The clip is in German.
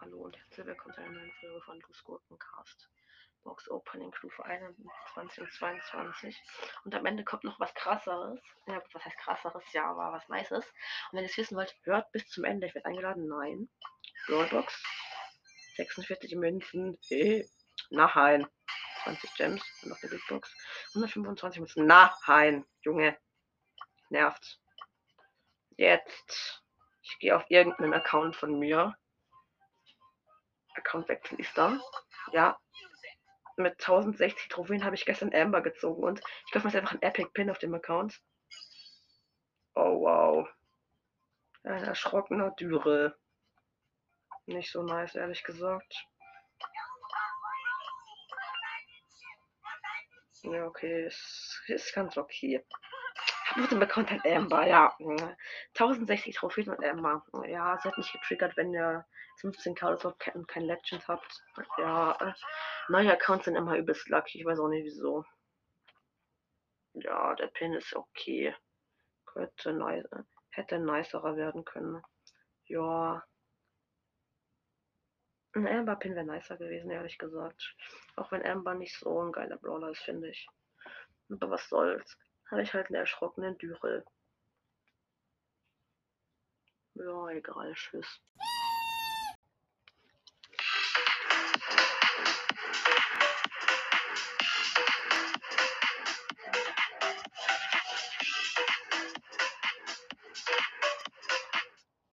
Hallo und herzlich willkommen zu einer neuen Folge von Lu's Gurkencast. Box Opening Stufe 21 und 22. Und am Ende kommt noch was krasseres. Ja, was heißt krasseres? Ja, aber was Nices. Und wenn ihr es wissen wollt, hört bis zum Ende. Ich werde eingeladen. Nein. Brawlbox. 46 Münzen. Hey. Nein. 20 Gems. Und noch die Big Box. 125 Münzen. Nein. Junge. Nervt. Jetzt. Ich gehe auf irgendeinen Account von mir. Accountwechsel ist da. Ja, mit 1060 Trophäen habe ich gestern Amber gezogen und ich kaufe mir jetzt einfach einen Epic Pin auf dem Account. Oh wow. Ein erschrockener Dürre. Nicht so nice, ehrlich gesagt. Ja, okay, ist, ist ganz okay. Dem Account halt Amber, ja. 1060 Trophäen und Amber. Ja, sie hat mich getriggert, wenn ihr 15k oder und kein Legend habt. Ja, äh, neue Accounts sind immer übelst lucky. Ich weiß auch nicht wieso. Ja, der Pin ist okay. Könnte nice, hätte nicerer werden können. Ja. Ein Amber-Pin wäre nicer gewesen, ehrlich gesagt. Auch wenn Amber nicht so ein geiler Brawler ist, finde ich. Aber was soll's. Habe ich halt einen erschrockenen Dürrel. Ja, egal, tschüss.